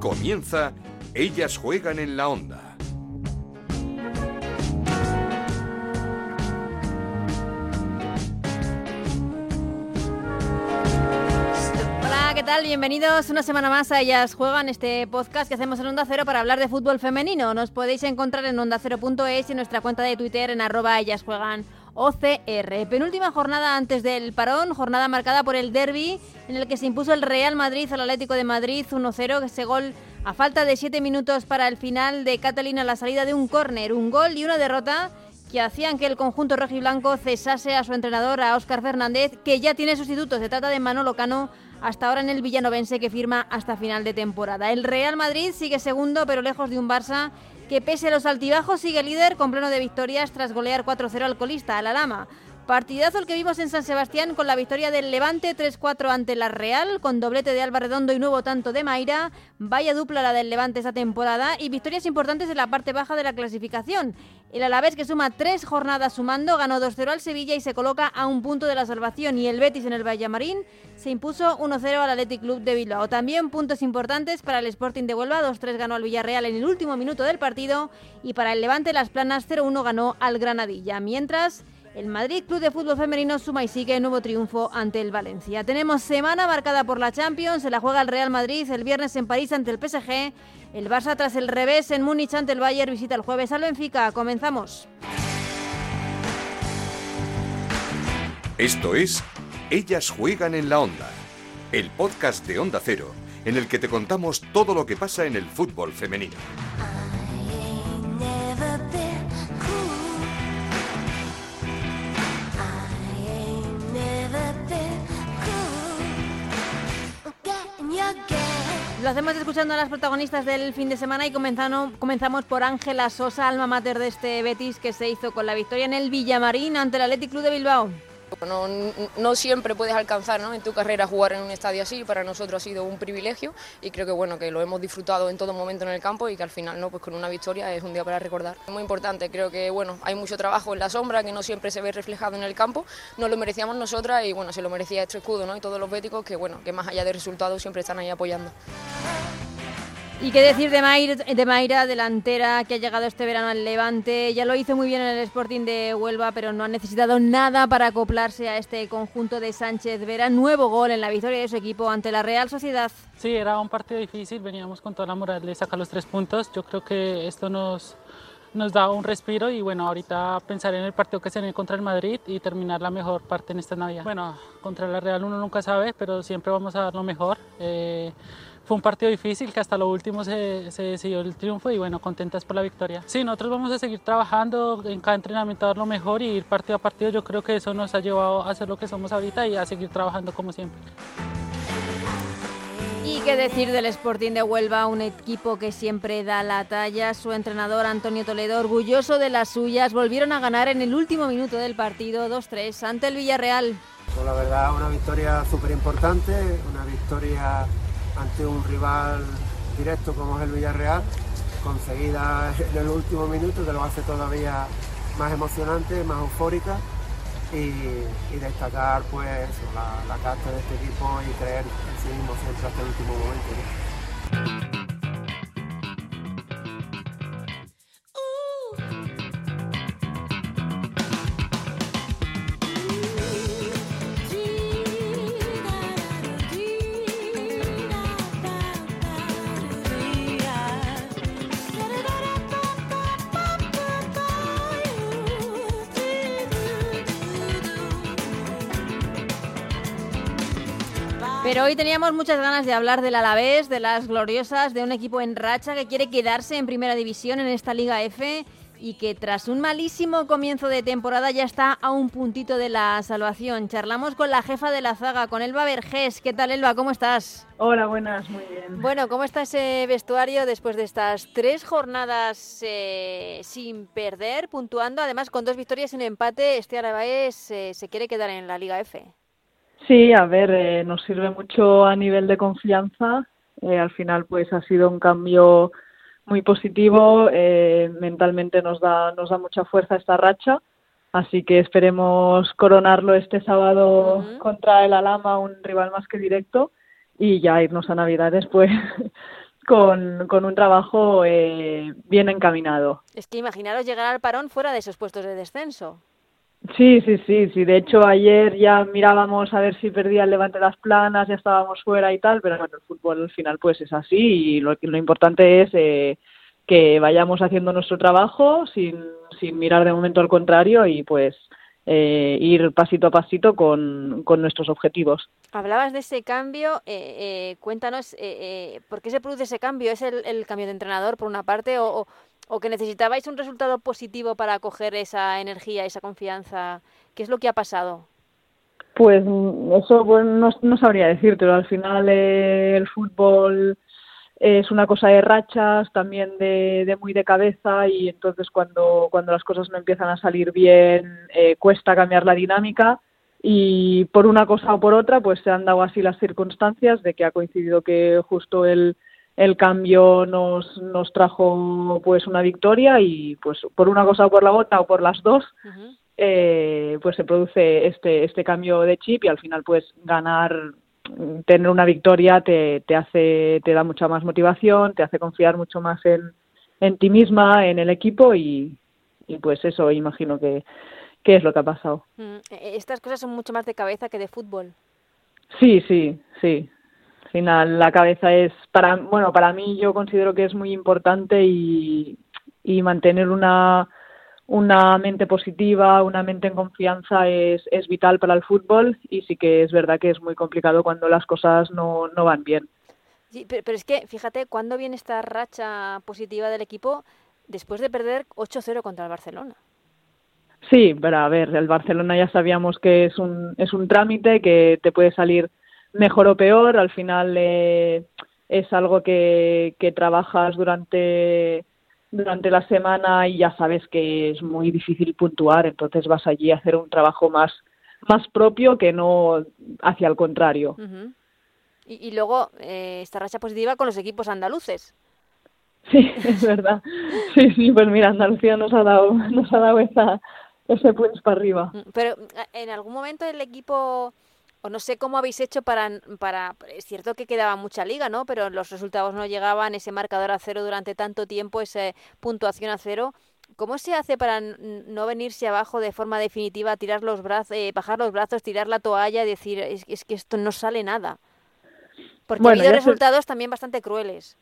Comienza Ellas juegan en la onda. Hola, ¿qué tal? Bienvenidos una semana más a Ellas Juegan, este podcast que hacemos en Onda Cero para hablar de fútbol femenino. Nos podéis encontrar en ondacero.es y en nuestra cuenta de Twitter en arroba Ellas Juegan OCR. Penúltima jornada antes del parón, jornada marcada por el derby en el que se impuso el Real Madrid al Atlético de Madrid 1-0, ese gol a falta de 7 minutos para el final de Catalina la salida de un córner, un gol y una derrota que hacían que el conjunto rojiblanco cesase a su entrenador, a Óscar Fernández, que ya tiene sustitutos. Se trata de Manolo Cano, hasta ahora en el villanovense, que firma hasta final de temporada. El Real Madrid sigue segundo, pero lejos de un Barça que pese a los altibajos sigue líder con pleno de victorias tras golear 4-0 al colista, a la Lama. Partidazo el que vimos en San Sebastián con la victoria del Levante 3-4 ante la Real, con doblete de Alba Redondo y nuevo tanto de Mayra. Vaya dupla la del Levante esta temporada y victorias importantes en la parte baja de la clasificación. El Alavés, que suma tres jornadas sumando, ganó 2-0 al Sevilla y se coloca a un punto de la salvación. Y el Betis en el Vallamarín se impuso 1-0 al Athletic Club de Bilbao. También puntos importantes para el Sporting de Huelva, 2-3 ganó al Villarreal en el último minuto del partido. Y para el Levante, Las Planas 0-1 ganó al Granadilla. Mientras... El Madrid Club de Fútbol Femenino suma y sigue nuevo triunfo ante el Valencia. Tenemos semana marcada por la Champions, se la juega el Real Madrid el viernes en París ante el PSG, el Barça tras el revés en Múnich ante el Bayern visita el jueves al Benfica. Comenzamos. Esto es Ellas juegan en la onda, el podcast de Onda Cero, en el que te contamos todo lo que pasa en el fútbol femenino. Lo hacemos escuchando a las protagonistas del fin de semana y comenzamos por Ángela Sosa, alma mater de este Betis que se hizo con la victoria en el Villamarín ante el Athletic Club de Bilbao. No, siempre puedes alcanzar ¿no? en tu carrera jugar en un estadio así, para nosotros ha sido un privilegio y creo que bueno que lo hemos disfrutado en todo momento en el campo y que al final no pues con una victoria es un día para recordar. Es muy importante, creo que bueno hay mucho trabajo en la sombra que no siempre se ve reflejado en el campo, no lo merecíamos nosotras y bueno se lo merecía este escudo ¿no? y todos los béticos que bueno que más allá de resultados siempre están ahí apoyando. Y qué decir de Mayra, de Mayra, delantera que ha llegado este verano al Levante. Ya lo hizo muy bien en el Sporting de Huelva, pero no ha necesitado nada para acoplarse a este conjunto de Sánchez Vera. Nuevo gol en la victoria de su equipo ante la Real Sociedad. Sí, era un partido difícil. Veníamos con toda la moral de sacar los tres puntos. Yo creo que esto nos, nos da un respiro y bueno, ahorita pensar en el partido que se viene contra el Madrid y terminar la mejor parte en esta Navidad. Bueno, contra la Real uno nunca sabe, pero siempre vamos a dar lo mejor. Eh, fue un partido difícil que hasta lo último se, se, decidió el triunfo y bueno, contentas por la victoria. Sí, nosotros vamos a seguir trabajando en cada entrenamiento a dar lo mejor y ir partido a partido. Yo creo que eso nos ha llevado a ser lo que somos ahorita y a seguir trabajando como siempre. Y qué decir del Sporting de Huelva, un equipo que siempre da la talla. Su entrenador Antonio Toledo, orgulloso de las suyas, volvieron a ganar en el último minuto del partido 2-3 ante el Villarreal. Pues la verdad, una victoria súper importante, una victoria ante un rival directo como es el Villarreal, conseguida en el último minuto, que lo hace todavía más emocionante, más eufórica. Y, destacar pues la, la carta de este equipo y creer en sí mismo siempre hasta el último momento. Pero hoy teníamos muchas ganas de hablar del Alavés, de las gloriosas, de un equipo en racha que quiere quedarse en primera división en esta Liga F y que tras un malísimo comienzo de temporada ya está a un puntito de la salvación. Charlamos con la jefa de la zaga, con Elba Vergés. ¿Qué tal, Elba? ¿Cómo estás? Hola, buenas, muy bien. Bueno, ¿cómo está ese vestuario después de estas tres jornadas eh, sin perder, puntuando? Además, con dos victorias y un empate, este Alavés eh, se quiere quedar en la Liga F. Sí, a ver, eh, nos sirve mucho a nivel de confianza. Eh, al final, pues ha sido un cambio muy positivo. Eh, mentalmente nos da, nos da mucha fuerza esta racha. Así que esperemos coronarlo este sábado contra el Alama, un rival más que directo, y ya irnos a Navidades, pues con, con un trabajo eh, bien encaminado. Es que imaginaros llegar al parón fuera de esos puestos de descenso. Sí, sí, sí, sí. De hecho, ayer ya mirábamos a ver si perdía el Levante las planas, ya estábamos fuera y tal, pero bueno, el fútbol al final pues es así y lo, importante es eh, que vayamos haciendo nuestro trabajo sin, sin mirar de momento al contrario y pues eh, ir pasito a pasito con, con, nuestros objetivos. Hablabas de ese cambio, eh, eh, cuéntanos, eh, ¿por qué se produce ese cambio? ¿Es el, cambio de entrenador por una parte o que necesitabais un resultado positivo para coger esa energía, esa confianza. ¿Qué es lo que ha pasado? Pues eso pues, no, no sabría decirte, al final eh, el fútbol es una cosa de rachas, también de, de, muy de cabeza y entonces cuando, cuando las cosas no empiezan a salir bien eh, cuesta cambiar la dinámica y por una cosa o por otra pues se han dado así las circunstancias de que ha coincidido que justo el el cambio nos, nos trajo pues una victoria y pues por una cosa o por la otra o por las dos uh -huh. eh, pues se produce este este cambio de chip y al final pues ganar tener una victoria te, te hace te da mucha más motivación te hace confiar mucho más en, en ti misma en el equipo y, y pues eso imagino que, que es lo que ha pasado. Mm, estas cosas son mucho más de cabeza que de fútbol. Sí sí sí final la cabeza es para bueno para mí yo considero que es muy importante y, y mantener una una mente positiva, una mente en confianza es, es vital para el fútbol y sí que es verdad que es muy complicado cuando las cosas no, no van bien. Sí, pero, pero es que, fíjate, ¿cuándo viene esta racha positiva del equipo después de perder 8-0 contra el Barcelona? Sí, pero a ver, el Barcelona ya sabíamos que es un, es un trámite, que te puede salir mejor o peor, al final eh, es algo que, que trabajas durante durante la semana y ya sabes que es muy difícil puntuar, entonces vas allí a hacer un trabajo más más propio que no hacia el contrario. Uh -huh. y, y, luego eh, esta racha positiva con los equipos andaluces. Sí, es verdad. Sí, sí, pues mira, Andalucía nos ha dado nos ha dado esa ese punch para arriba. Pero en algún momento el equipo o no sé cómo habéis hecho para, para, es cierto que quedaba mucha liga, ¿no? Pero los resultados no llegaban, ese marcador a cero durante tanto tiempo, esa puntuación a cero. ¿Cómo se hace para no venirse abajo de forma definitiva, tirar los brazos, eh, bajar los brazos, tirar la toalla y decir, es, es que esto no sale nada? Porque bueno, ha habido resultados se... también bastante crueles.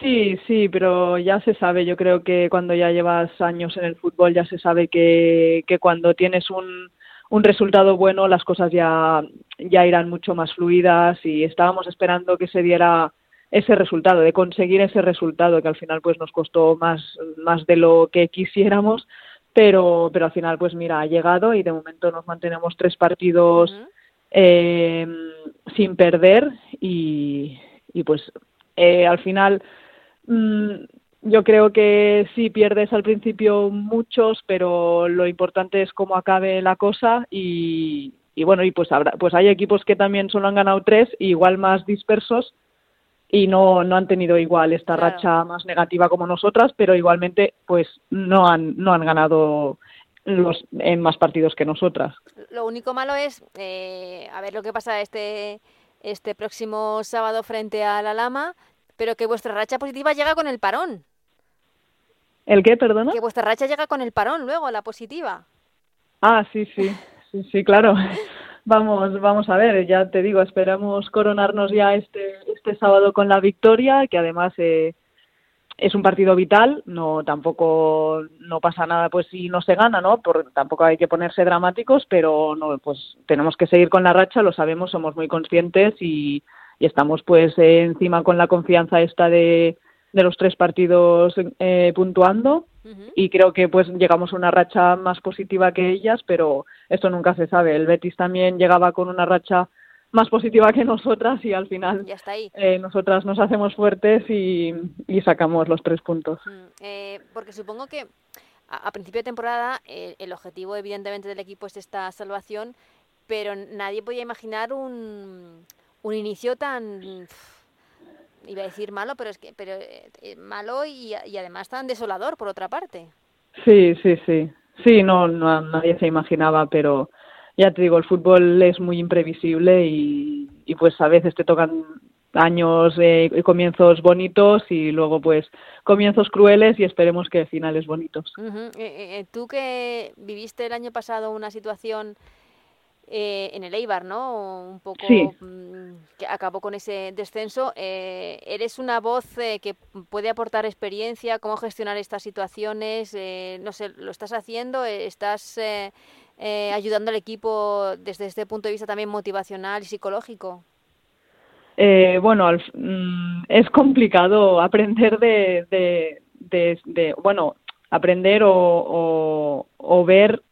Sí, sí, pero ya se sabe. Yo creo que cuando ya llevas años en el fútbol ya se sabe que, que cuando tienes un, un resultado bueno, las cosas ya, ya irán mucho más fluidas y estábamos esperando que se diera ese resultado, de conseguir ese resultado que al final pues nos costó más, más de lo que quisiéramos, pero, pero al final pues mira, ha llegado y de momento nos mantenemos tres partidos uh -huh. eh, sin perder y, y pues eh, al final mmm, yo creo que sí pierdes al principio muchos, pero lo importante es cómo acabe la cosa y, y bueno, y pues habrá, pues hay equipos que también solo han ganado tres, igual más dispersos y no, no han tenido igual esta claro. racha más negativa como nosotras, pero igualmente pues no han, no han ganado los en más partidos que nosotras. Lo único malo es eh, a ver lo que pasa este este próximo sábado frente a la Lama, pero que vuestra racha positiva llega con el parón. ¿El qué, perdona? Que vuestra racha llega con el parón luego, la positiva. Ah, sí, sí, sí, sí, claro. Vamos, vamos a ver, ya te digo, esperamos coronarnos ya este, este sábado con la victoria, que además eh, es un partido vital, no tampoco no pasa nada pues si no se gana, ¿no? Por, tampoco hay que ponerse dramáticos, pero no, pues tenemos que seguir con la racha, lo sabemos, somos muy conscientes y, y estamos pues eh, encima con la confianza esta de de los tres partidos eh, puntuando uh -huh. y creo que pues llegamos a una racha más positiva que ellas, pero esto nunca se sabe. El Betis también llegaba con una racha más positiva que nosotras y al final ya está ahí. Eh, nosotras nos hacemos fuertes y, y, sacamos los tres puntos. Mm, eh, porque supongo que a, a principio de temporada eh, el objetivo evidentemente del equipo es esta salvación, pero nadie podía imaginar un, un inicio tan iba a decir malo, pero es que pero eh, malo y, y, además tan desolador por otra parte. Sí, sí, sí. Sí, no, no nadie se imaginaba, pero ya te digo, el fútbol es muy imprevisible y, y pues a veces te tocan años eh, y comienzos bonitos y luego pues comienzos crueles y esperemos que finales bonitos. Tú que viviste el año pasado una situación eh, en el Eibar, ¿no? Un poco mm, que acabó con ese descenso. Eh, eres una voz eh, que puede aportar experiencia, cómo gestionar estas situaciones. no sé, ¿lo estás haciendo? ¿Estás ayudando al equipo desde este punto de vista también motivacional y psicológico? bueno, mm, es complicado aprender de, de, bueno, aprender o, o, ver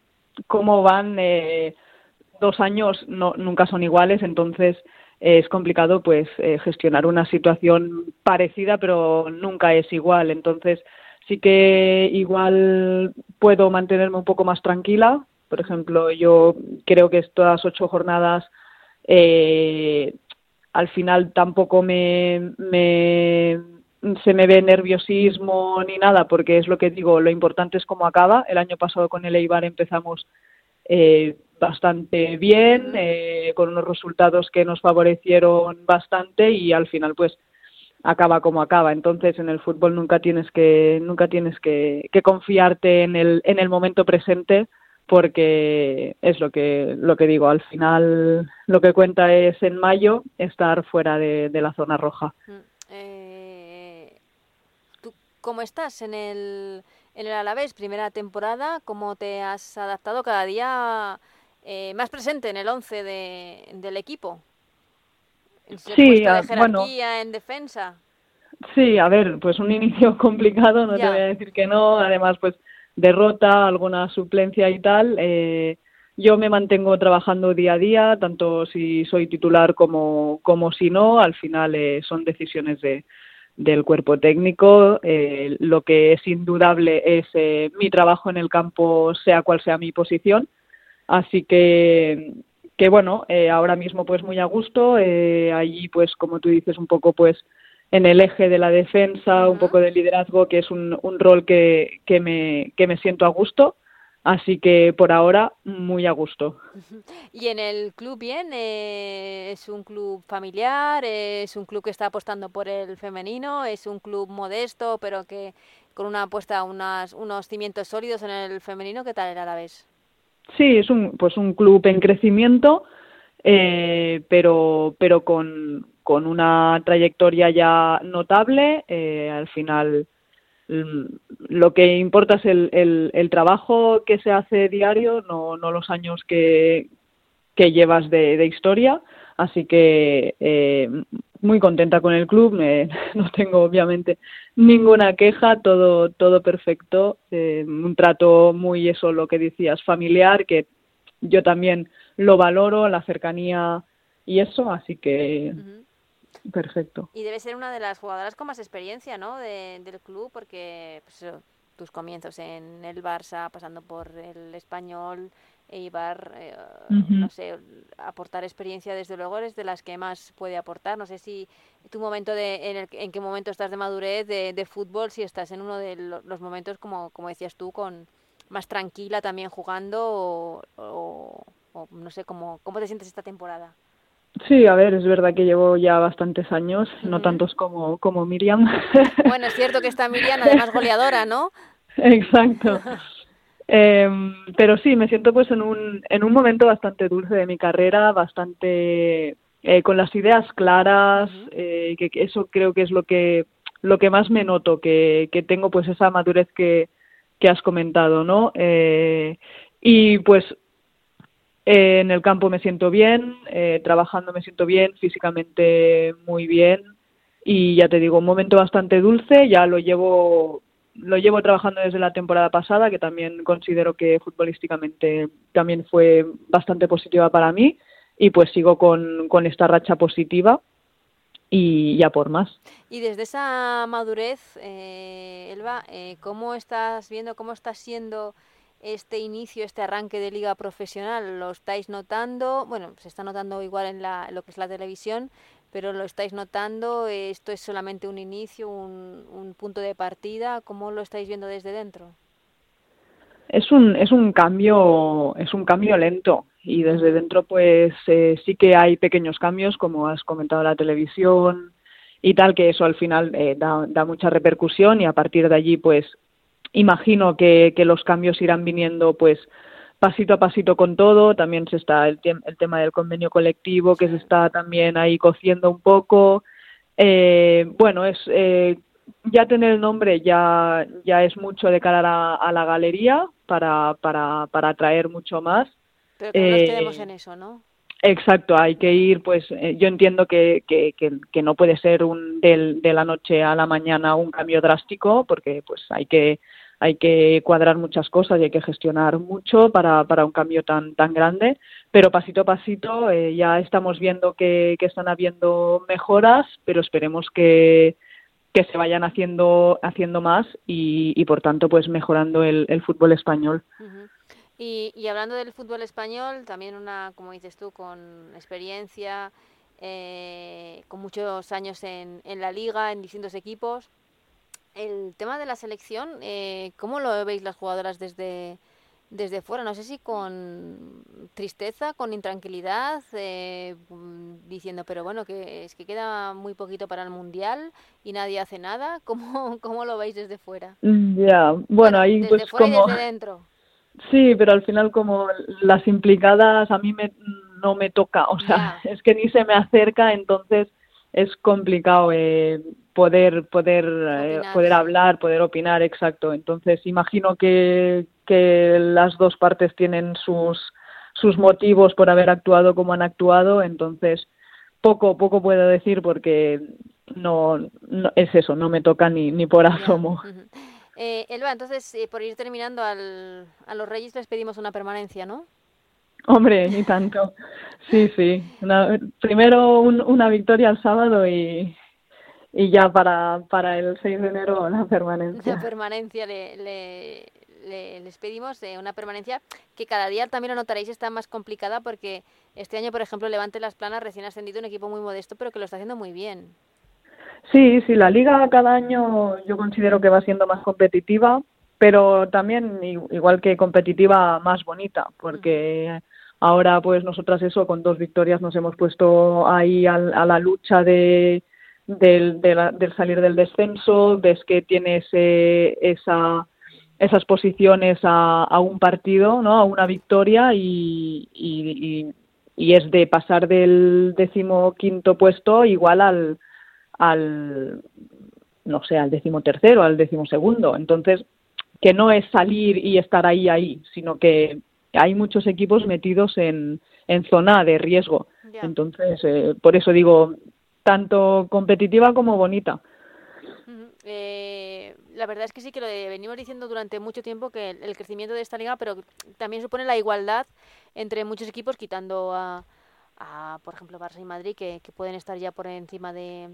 cómo van eh, dos años no, nunca son iguales, entonces eh, es complicado pues eh, gestionar una situación parecida, pero nunca es igual. Entonces sí que igual puedo mantenerme un poco más tranquila. Por ejemplo, yo creo que estas ocho jornadas eh, al final tampoco me, me, se me ve nerviosismo ni nada, porque es lo que digo, lo importante es cómo acaba. El año pasado con el Eibar empezamos eh, bastante bien, eh, con unos resultados que nos favorecieron bastante y al final pues acaba como acaba. Entonces en el fútbol nunca tienes que nunca tienes que, confiarte en el en el momento presente porque es lo que lo que digo. Al final lo que cuenta es en mayo estar fuera de, la zona roja. Mm, eh, ¿Tú cómo estás en el en el Alavés primera temporada? ¿Cómo te has adaptado cada día? Eh, más presente en el 11 de, del equipo. sí, de ah, bueno, en defensa. Sí, a ver, pues un inicio complicado, no te voy a decir que no. Además, pues derrota, alguna suplencia y tal. Eh, yo me mantengo trabajando día a día, tanto si soy titular como, como si no. Al final eh, son decisiones de, del cuerpo técnico. Eh, lo que es indudable es eh, mi trabajo en el campo, sea cual sea mi posición. Así que, que bueno, eh, ahora mismo pues muy a gusto, eh, allí pues como tú dices un poco pues en el eje de la defensa, un poco de liderazgo, que es un, un rol que, que, me, que me siento a gusto. Así que por ahora muy a gusto. ¿Y en el club bien? Eh, ¿Es un club familiar? ¿Es un club que está apostando por el femenino? ¿Es un club modesto pero que con una apuesta, unas, unos cimientos sólidos en el femenino? ¿Qué tal era la vez? Sí, es un, pues un club en crecimiento, eh, pero, pero con, con una trayectoria ya notable. Eh, al final, mm, lo que importa es el, el, el, trabajo que se hace diario, no, no los años que, que llevas de, de historia. Así que eh, muy contenta con el club, no tengo obviamente ninguna queja, todo, todo perfecto, eh, un trato muy eso, lo que decías, familiar, que yo también lo valoro, la cercanía y eso, así que perfecto. Y debe ser una de las jugadoras con más experiencia, ¿no? del club, porque pues, tus comienzos en el Barça, pasando por el español, Eibar, eh, no sé, aportar experiencia desde luego es de las que más puede aportar. No sé si tu momento de, en, el, en qué momento estás de madurez de, de, fútbol, si estás en uno de los momentos, como, como decías tú, con más tranquila también jugando o, no sé, cómo, ¿cómo te sientes esta temporada? Sí, a ver, es verdad que llevo ya bastantes años, no tantos como, como Miriam. Bueno, es cierto que está Miriam, además goleadora, ¿no? Exacto. Eh, pero sí, me siento pues en un, en un momento bastante dulce de mi carrera, bastante eh, con las ideas claras, eh, que, eso creo que es lo que, lo que más me noto, que, que tengo pues esa madurez que, que has comentado, ¿no? Eh, y pues eh, en el campo me siento bien, eh, trabajando me siento bien, físicamente muy bien y ya te digo, un momento bastante dulce, ya lo llevo lo llevo trabajando desde la temporada pasada, que también considero que futbolísticamente también fue bastante positiva para mí, y pues sigo con, con esta racha positiva y ya por más. Y desde esa madurez, eh, Elba, eh, ¿cómo estás viendo, cómo está siendo este inicio, este arranque de liga profesional? ¿Lo estáis notando? Bueno, se está notando igual en la, lo que es la televisión, pero lo estáis notando, esto es solamente un inicio, un, un punto de partida, ¿cómo lo estáis viendo desde dentro? Es un, es un cambio, es un cambio lento. y desde dentro pues eh, sí que hay pequeños cambios como has comentado la televisión y tal que eso al final eh, da, da, mucha repercusión y a partir de allí pues imagino que, que, los cambios irán viniendo pues pasito a pasito con todo. También se está el, el tema del convenio colectivo que se está también ahí cociendo un poco. Eh, bueno es eh, ya tener el nombre ya ya es mucho de cara a la, galería para para para atraer mucho más. Pero que no nos eh, quedemos en eso no Exacto, hay que ir, pues eh, yo entiendo que, que, que, no puede ser un del, de la noche a la mañana un cambio drástico, porque pues hay que hay que cuadrar muchas cosas y hay que gestionar mucho para, para un cambio tan tan grande, pero pasito a pasito eh, ya estamos viendo que, están habiendo mejoras, pero esperemos que, que se vayan haciendo haciendo más y, y por tanto pues mejorando el, el fútbol español. Uh-huh. Y, y, hablando del fútbol español, también una, como dices tú, con experiencia, eh, con muchos años en, en, la liga, en distintos equipos. El tema de la selección, eh, ¿cómo lo veis las jugadoras desde, desde fuera? No sé si con tristeza, con intranquilidad, eh, diciendo, pero bueno, que es que queda muy poquito para el Mundial y nadie hace nada. ¿Cómo, cómo lo veis desde fuera? Ya, yeah. bueno, bueno, ahí desde pues fuera como... y desde dentro. Sí, pero al final como las implicadas a mí me, no me toca, o sea, yeah. es que ni se me acerca, entonces es complicado eh, poder poder eh, poder hablar, poder opinar, exacto. Entonces imagino que, que las dos partes tienen sus sus motivos por haber actuado como han actuado, entonces poco poco puedo decir porque no, no es eso, no me toca ni ni por asomo. Uh -huh. Eh, Elba, entonces, eh, por ir terminando, al, a los Reyes les pedimos una permanencia, ¿no? Hombre, ni tanto. Sí, sí. Una, primero un, una victoria el sábado y, y ya para, para el 6 de enero la permanencia. La permanencia le, le, le les pedimos eh, una permanencia que cada día también lo notaréis está más complicada porque este año, por ejemplo, Levante Las Planas recién ascendido, un equipo muy modesto, pero que lo está haciendo muy bien. Sí, sí, la liga cada año yo considero que va siendo más competitiva, pero también igual que competitiva más bonita, porque ahora pues nosotras eso con dos victorias nos hemos puesto ahí a, a la lucha de del, salir del descenso, ves que tienes eh, esa esas posiciones a, a un partido, ¿no? A una victoria y, y, y, y es de pasar del decimoquinto puesto igual al al, no sé, al decimotercero, al decimosegundo. Entonces, que no es salir y estar ahí, ahí, sino que hay muchos equipos metidos en, en zona de riesgo. Entonces, eh, por eso digo, tanto competitiva como bonita. Uh -huh. eh, la verdad es que sí que lo venimos diciendo durante mucho tiempo que el, el, crecimiento de esta liga, pero también supone la igualdad entre muchos equipos, quitando a, a por ejemplo, Barça y Madrid, que, que pueden estar ya por encima de,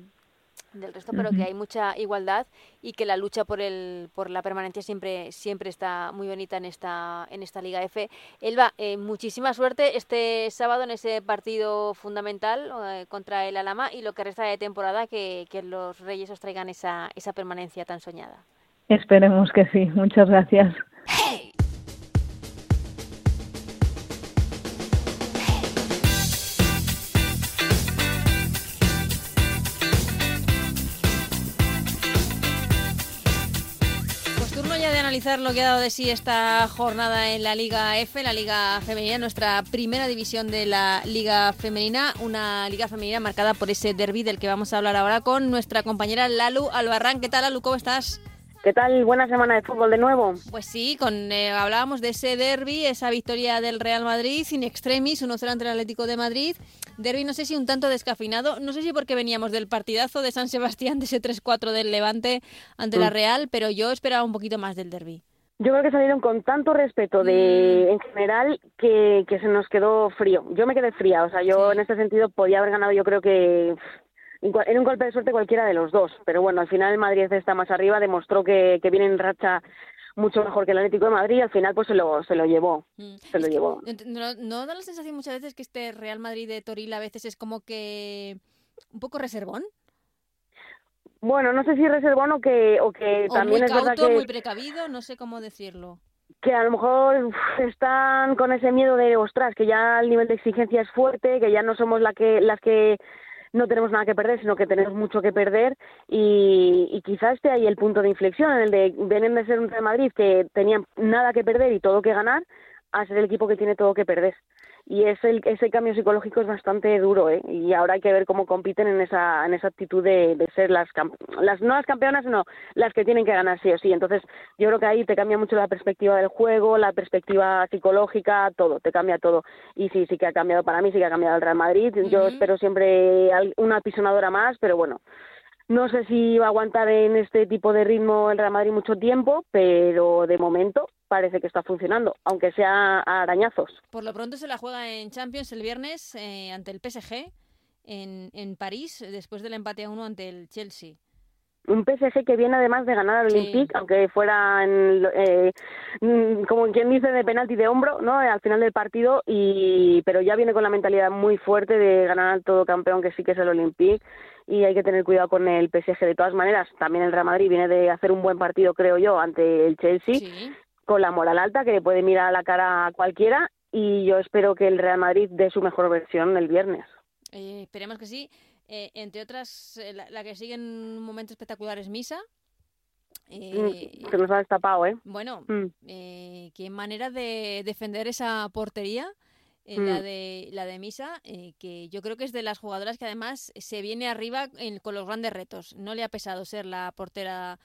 del resto, pero que hay mucha igualdad y que la lucha por el por la permanencia siempre siempre está muy bonita en esta en esta Liga F. Elba, eh, muchísima suerte este sábado en ese partido fundamental eh, contra el Alama y lo que resta de temporada que, que los Reyes os traigan esa esa permanencia tan soñada. Esperemos que sí. Muchas gracias. Analizar lo que ha dado de sí esta jornada en la Liga F, la Liga Femenina, nuestra primera división de la Liga Femenina, una Liga Femenina marcada por ese derby del que vamos a hablar ahora con nuestra compañera Lalu Albarrán. ¿Qué tal, Lalu? ¿Cómo estás? ¿Qué tal? Buena semana de fútbol de nuevo. Pues sí, con eh, hablábamos de ese derby, esa victoria del Real Madrid sin extremis, 1-0 ante el Atlético de Madrid. Derby no sé si un tanto descafinado, no sé si porque veníamos del partidazo de San Sebastián, de ese 3-4 del Levante ante mm. la Real, pero yo esperaba un poquito más del derby. Yo creo que salieron con tanto respeto de mm. en general que, que se nos quedó frío. Yo me quedé fría, o sea, yo sí. en este sentido podía haber ganado yo creo que en un golpe de suerte cualquiera de los dos, pero bueno, al final el Madrid está más arriba, demostró que, que viene en racha mucho mejor que el Atlético de Madrid y al final pues se lo, se lo llevó. Mm. Se lo llevó. No, ¿No da la sensación muchas veces que este Real Madrid de Toril a veces es como que un poco reservón? Bueno, no sé si reservón o que, o que o también muy es cauto, verdad que... muy precavido, no sé cómo decirlo. que a lo mejor están con ese miedo de, ostras, que ya el nivel de exigencia es fuerte, que ya no somos la que, las que no tenemos nada que perder, sino que tenemos mucho que perder y, y quizás esté ahí el punto de inflexión, en el de vienen de ser un Real Madrid que tenían nada que perder y todo que ganar, a ser el equipo que tiene todo que perder y ese, ese cambio psicológico es bastante duro ¿eh? y ahora hay que ver cómo compiten en esa en esa actitud de, de ser las las no las campeonas sino las que tienen que ganar sí o sí. Entonces yo creo que ahí te cambia mucho la perspectiva del juego la perspectiva psicológica todo te cambia todo. Y sí sí que ha cambiado para mí sí que ha cambiado el Real Madrid. Yo espero siempre una pisonadora más pero bueno no sé si va a aguantar en este tipo de ritmo el Real Madrid mucho tiempo, pero de momento parece que está funcionando, aunque sea a arañazos. Por lo pronto se la juega en Champions el viernes eh, ante el PSG en, en París, después del empate a uno ante el Chelsea un PSG que viene además de ganar al Olympique, aunque fuera en, eh, mm, como quien dice de penalti de hombro, ¿no? Al final del partido y pero ya viene con la mentalidad muy fuerte de ganar al todo campeón que sí que es el Olympique y hay que tener cuidado con el PSG de todas maneras. También el Real Madrid viene de hacer un buen partido, creo yo, ante el Chelsea con la moral alta que le puede mirar a la cara a cualquiera y yo espero que el Real Madrid dé su mejor versión el viernes. Eh, esperemos que sí. Eh, entre otras, eh, la, que sigue en un momento espectacular es Misa. Eh, mm, que nos ha destapado, ¿eh? Bueno, mm. eh, qué manera de defender esa portería. la, mm. de, la de Misa, que yo creo que es de las jugadoras que además se viene arriba con los grandes retos. No le ha pesado ser la portera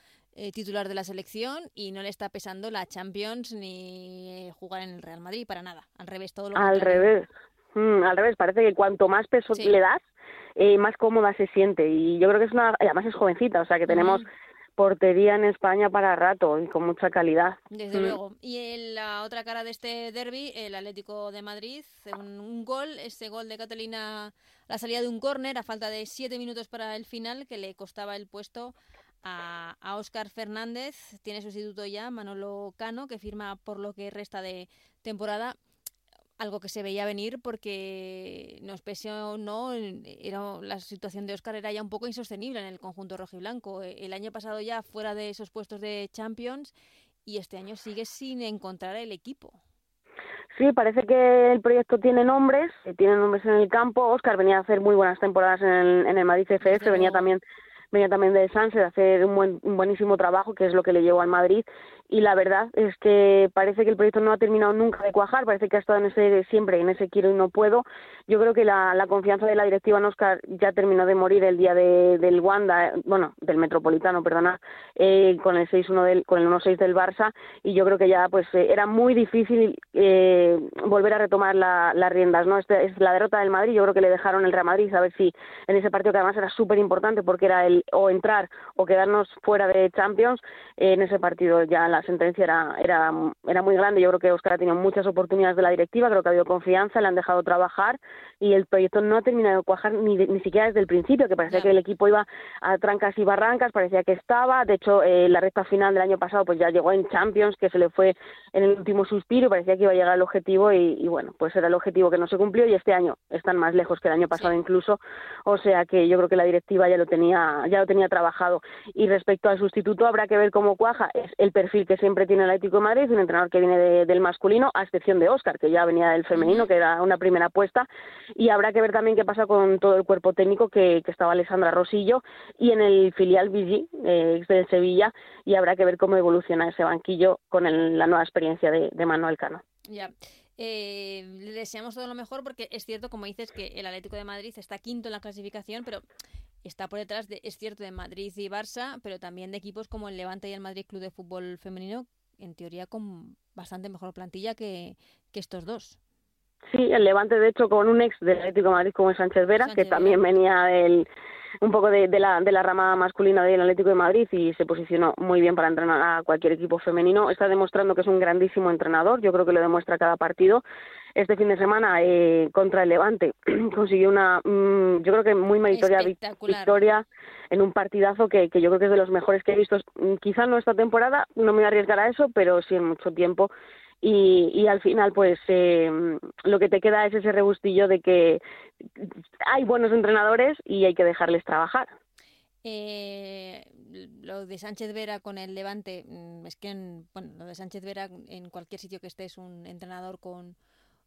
titular de la selección y no le está pesando la Champions ni jugar en el Real Madrid para nada. Al revés, todo lo Al revés. al revés, parece que cuanto más peso le das, eh, más cómoda se siente. Y yo creo que es una, además es jovencita, o sea que tenemos portería en España para rato y con mucha calidad. Desde mm. luego. Y en la otra cara de este derby, el Atlético de Madrid, un, gol, este gol de Catalina, la salida de un córner a falta de siete minutos para el final, que le costaba el puesto a, a Óscar Fernández. Tiene sustituto ya, Manolo Cano, que firma por lo que resta de temporada algo que se veía venir porque nos pese o no, era, la situación de Oscar era ya un poco insostenible en el conjunto rojiblanco. E, el año pasado ya fuera de esos puestos de Champions y este año sigue sin encontrar el equipo. Sí, parece que el proyecto tiene nombres, tiene nombres en el campo. Oscar venía a hacer muy buenas temporadas en el, en el Madrid CFS, venía también venía también de Sanse de hacer un, buen, un buenísimo trabajo, que es lo que le llevó al Madrid y la verdad es que parece que el proyecto no ha terminado nunca de cuajar, parece que ha estado en ese siempre en ese quiero y no puedo. Yo creo que la, la confianza de la directiva en Oscar ya terminó de morir el día de, del Wanda, bueno, del Metropolitano, perdona, eh, con el 6-1 del con el 1-6 del Barça y yo creo que ya pues eh, era muy difícil eh, volver a retomar la, las riendas, ¿no? Este, es la derrota del Madrid, yo creo que le dejaron el Real Madrid a ver si en ese partido que además era súper importante porque era el o entrar o quedarnos fuera de Champions, en ese partido ya la sentencia era, era, era muy grande. Yo creo que Oscar ha tenido muchas oportunidades de la directiva, creo que ha habido confianza, le han dejado trabajar y el proyecto no ha terminado de cuajar ni, ni siquiera desde el principio, que parecía que el equipo iba a trancas y barrancas, parecía que estaba. De hecho, eh, la recta final del año pasado pues ya llegó en Champions, que se le fue en el último suspiro, parecía que iba a llegar al objetivo y, y bueno, pues era el objetivo que no se cumplió y este año están más lejos que el año pasado incluso. O sea que yo creo que la directiva ya lo tenía, ya lo tenía trabajado. Y respecto al sustituto, habrá que ver cómo cuaja. Es el perfil que siempre tiene el Atlético de Madrid, un entrenador que viene del masculino, a excepción de Óscar, que ya venía del femenino, que era una primera apuesta, y habrá que ver también qué pasa con todo el cuerpo técnico que, que estaba Alessandra Rosillo y en el filial Vigi, eh, de Sevilla, y habrá que ver cómo evoluciona ese banquillo con la nueva experiencia de, Manuel Cano. Ya. Eh, le deseamos todo lo mejor porque es cierto, como dices, que el Atlético de Madrid está quinto en la clasificación, pero está por detrás, de, es cierto, de Madrid y Barça, pero también de equipos como el Levante y el Madrid Club de Fútbol Femenino, en teoría con bastante mejor plantilla que, que estos dos. Sí, el Levante, de hecho, con un ex del Atlético de Madrid como es Sánchez Vera, que también venía del, un poco de, de, la, de la rama masculina del Atlético de Madrid y se posicionó muy bien para entrenar a cualquier equipo femenino. Está demostrando que es un grandísimo entrenador, yo creo que lo demuestra cada partido. Este fin de semana eh, contra el Levante consiguió una, mm, yo creo que muy meritoria victoria en un partidazo que, que yo creo que es de los mejores que he visto. Mm, quizá no esta temporada, no me voy a arriesgar a eso, pero sí en mucho tiempo y, y al final pues eh, lo que te queda es ese rebustillo de que hay buenos entrenadores y hay que dejarles trabajar. Eh, lo de Sánchez Vera con el Levante, mm, es que, bueno, lo de Sánchez Vera en cualquier sitio que esté es un entrenador con,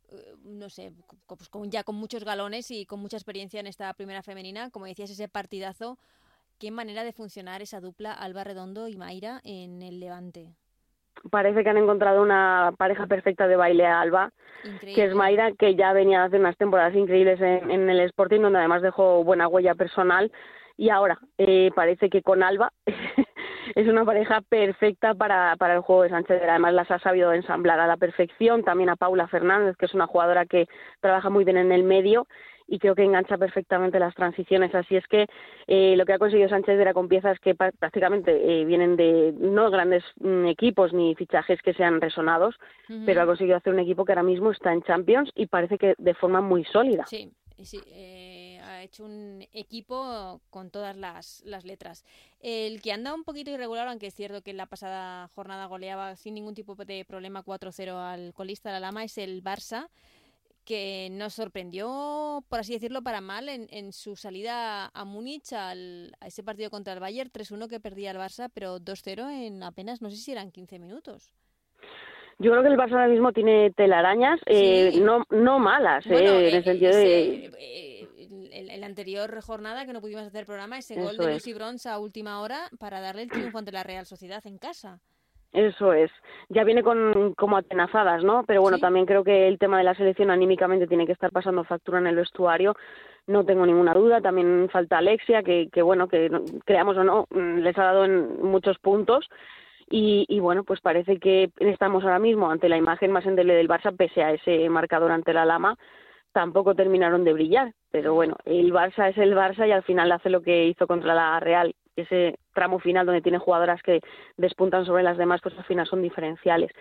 eh, no sé, pues con, ya con muchos galones y con mucha experiencia en esta primera femenina. Como decías, ese partidazo, qué manera de funcionar esa dupla Alba Redondo y Mayra en el Levante parece que han encontrado una pareja perfecta de baile a Alba, que es Mayra, que ya venía hace unas temporadas increíbles en, el Sporting, donde además dejó buena huella personal. Y ahora eh, parece que con Alba es una pareja perfecta para, para el juego de Sánchez. Además las ha sabido ensamblar a la perfección. También a Paula Fernández, que es una jugadora que trabaja muy bien en el medio y creo que engancha perfectamente las transiciones. Así es que eh, lo que ha conseguido Sánchez Vera con piezas que prácticamente eh, vienen de no grandes mm, equipos ni fichajes que sean resonados, pero ha conseguido hacer un equipo que ahora mismo está en Champions y parece que de forma muy sólida. Sí, sí. Eh, ha hecho un equipo con todas las, las letras. El que anda un poquito irregular, aunque es cierto que en la pasada jornada goleaba sin ningún tipo de problema 4-0 al colista de la Lama, es el Barça que nos sorprendió, por así decirlo, para mal en, en su salida a Múnich al, a ese partido contra el Bayern, 3-1 que perdía el Barça, pero 2-0 en apenas, no sé si eran 15 minutos. Yo creo que el Barça ahora mismo tiene telarañas, eh, no, no malas, eh, en el sentido de... Eh, el, anterior jornada que no pudimos hacer programa, ese gol de Lucy Bronze a última hora para darle el triunfo ante la Real Sociedad en casa. Eso es. Ya viene con como atenazadas, ¿no? Pero bueno, también creo que el tema de la selección anímicamente tiene que estar pasando factura en el vestuario. No tengo ninguna duda. También falta Alexia, que, que bueno, que creamos o no, mm, les ha dado en muchos puntos. Y, y, bueno, pues parece que estamos ahora mismo ante la imagen más endeble del Barça, pese a ese marcador ante la Lama, tampoco terminaron de brillar. Pero bueno, el Barça es el Barça y al final hace lo que hizo contra la Real, ese tramo final donde tiene jugadoras que despuntan sobre las demás, pues al final son diferenciales.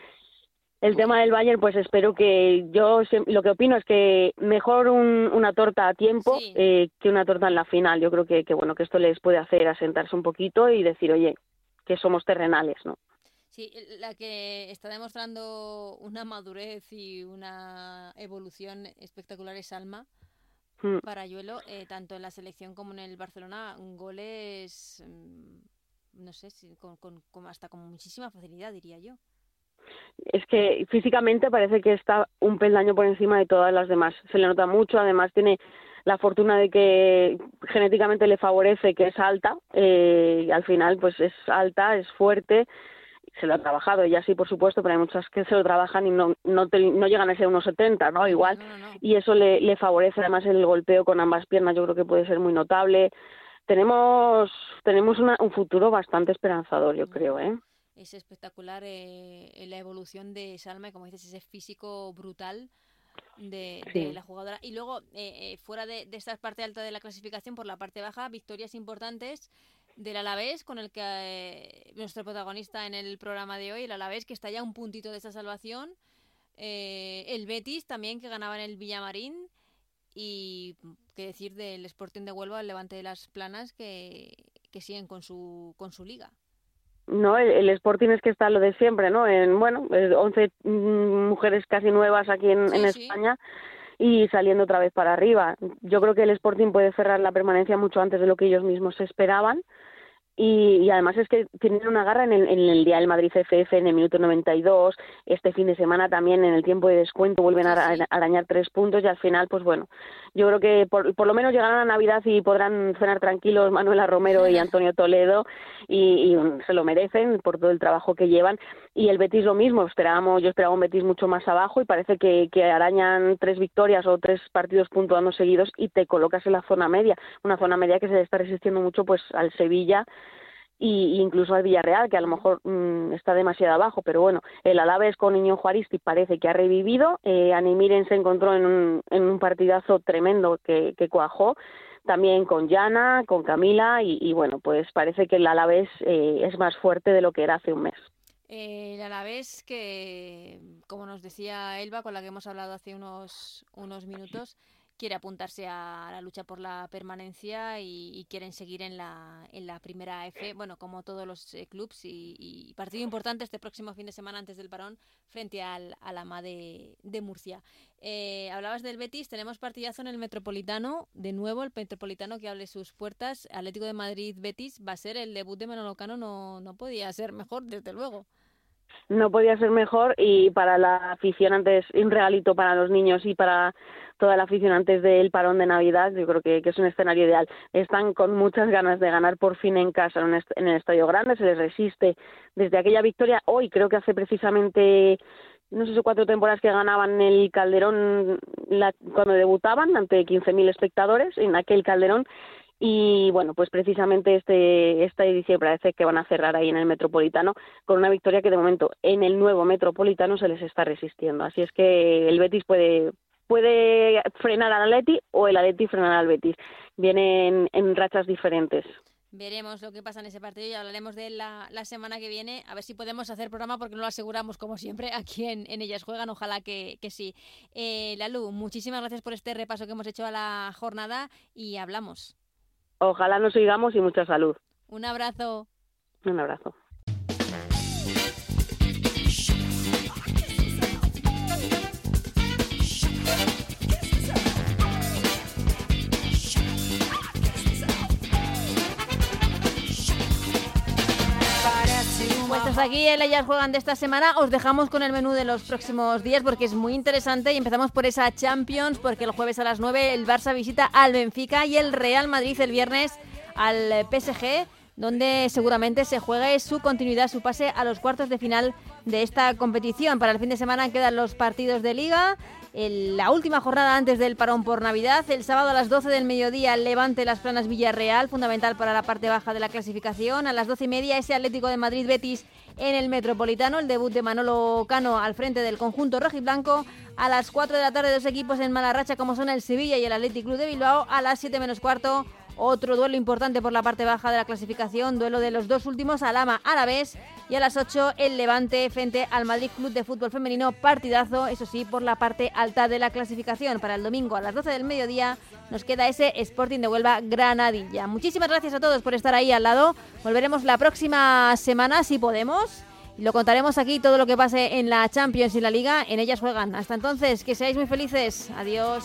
El tema del Bayern, pues espero que yo lo que opino es que mejor una torta a tiempo eh, que una torta en la final. Yo creo que, que bueno que esto les puede hacer asentarse un poquito y decir, oye, que somos terrenales, ¿no? Sí, la que está demostrando una madurez y una evolución espectacular es Alma. Mm. para Yuelo, eh, tanto en la selección como en el Barcelona, goles, mm, no sé, si con, con, hasta con muchísima facilidad, diría yo. Es que físicamente parece que está un peldaño por encima de todas las demás. Se le nota mucho, además tiene la fortuna de que genéticamente le favorece que es alta, eh, y al final pues es alta, es fuerte se lo ha trabajado, ella sí, por supuesto, pero hay muchas que se lo trabajan y no, no, no llegan a ser unos 70, ¿no? Igual, y eso le, le favorece además el golpeo con ambas piernas, yo creo que puede ser muy notable. Tenemos, tenemos un futuro bastante esperanzador, yo creo, ¿eh? Es espectacular eh, la evolución de Salma, como dices, ese físico brutal de, la jugadora. Y luego, eh, eh, fuera de, de esta parte alta de la clasificación, por la parte baja, victorias importantes del Alavés, con el que eh, nuestro protagonista en el programa de hoy, el Alavés, que está ya un puntito de esa salvación. Eh, el Betis también, que ganaba en el Villamarín. Y qué decir del Sporting de Huelva, el Levante de las Planas, que, que siguen con su, con su liga. No, el, Sporting es que está lo de siempre, ¿no? En, bueno, 11 mm, mujeres casi nuevas aquí en, en España y saliendo otra vez para arriba. Yo creo que el Sporting puede cerrar la permanencia mucho antes de lo que ellos mismos esperaban. Y, además es que tienen una garra en el, en el día del Madrid FF en el minuto 92, este fin de semana también en el tiempo de descuento vuelven a, arañar tres puntos y al final, pues bueno, yo creo que por, por lo menos llegarán a Navidad y podrán cenar tranquilos Manuela Romero y Antonio Toledo y, se lo merecen por todo el trabajo que llevan y el Betis lo mismo, esperábamos, yo esperaba un Betis mucho más abajo y parece que, arañan tres victorias o tres partidos puntuando seguidos y te colocas en la zona media, una zona media que se está resistiendo mucho pues al Sevilla y incluso al Villarreal, que a lo mejor mm, está demasiado abajo, pero bueno, el Alaves con Niño Juaristi parece que ha revivido, eh, Animiren se encontró en un, en un partidazo tremendo que, cuajó, también con Yana, con Camila, y, bueno, pues parece que el Alavés eh, es más fuerte de lo que era hace un mes. El Alavés que, como nos decía Elba, con la que hemos hablado hace unos, unos minutos, quiere apuntarse a la lucha por la permanencia y, quieren seguir en la, en la primera F, bueno, como todos los eh, clubes y, partido importante este próximo fin de semana antes del parón frente al, al AMA de, de Murcia. Eh, hablabas del Betis, tenemos partidazo en el Metropolitano, de nuevo el Metropolitano que abre sus puertas, Atlético de Madrid-Betis, va a ser el debut de Manolo Cano, no, no podía ser mejor, desde luego no podía ser mejor y para la afición antes, un regalito para los niños y para toda la afición antes del parón de Navidad, yo creo que, es un escenario ideal. Están con muchas ganas de ganar por fin en casa en, el Estadio Grande, se les resiste desde aquella victoria. Hoy creo que hace precisamente no sé si cuatro temporadas que ganaban el Calderón cuando debutaban ante 15.000 espectadores en aquel Calderón y bueno, pues precisamente este, esta edición parece que van a cerrar ahí en el Metropolitano con una victoria que de momento en el nuevo Metropolitano se les está resistiendo. Así es que el Betis puede, puede frenar al Atleti o el Atleti frenar al Betis. Vienen en rachas diferentes. Veremos lo que pasa en ese partido y hablaremos de él la, semana que viene. A ver si podemos hacer programa porque no lo aseguramos como siempre aquí en, Ellas Juegan. Ojalá que, que sí. Eh, Lalu, muchísimas gracias por este repaso que hemos hecho a la jornada y hablamos. Ojalá nos sigamos y mucha salud. Un abrazo. Un abrazo. Hasta aquí el Ellas Juegan de esta semana. Os dejamos con el menú de los próximos días porque es muy interesante y empezamos por esa Champions porque el jueves a las 9 el Barça visita al Benfica y el Real Madrid el viernes al PSG donde seguramente se juegue su continuidad, su pase a los cuartos de final de esta competición. Para el fin de semana quedan los partidos de liga, la última jornada antes del parón por Navidad, el sábado a las 12 del mediodía Levante Las Planas Villarreal, fundamental para la parte baja de la clasificación, a las 12 y media ese Atlético de Madrid Betis en el Metropolitano, el debut de Manolo Cano al frente del conjunto rojiblanco, a las 4 de la tarde dos equipos en mala racha como son el Sevilla y el Athletic Club de Bilbao, a las 7 menos cuarto otro duelo importante por la parte baja de la clasificación, duelo de los dos últimos, Alama a la vez y a las 8 el Levante frente al Madrid Club de Fútbol Femenino, partidazo, eso sí, por la parte alta de la clasificación. Para el domingo a las 12 del mediodía nos queda ese Sporting de Huelva Granadilla. Muchísimas gracias a todos por estar ahí al lado. Volveremos la próxima semana si podemos. Y lo contaremos aquí todo lo que pase en la Champions y la Liga. En ellas juegan. Hasta entonces, que seáis muy felices. Adiós.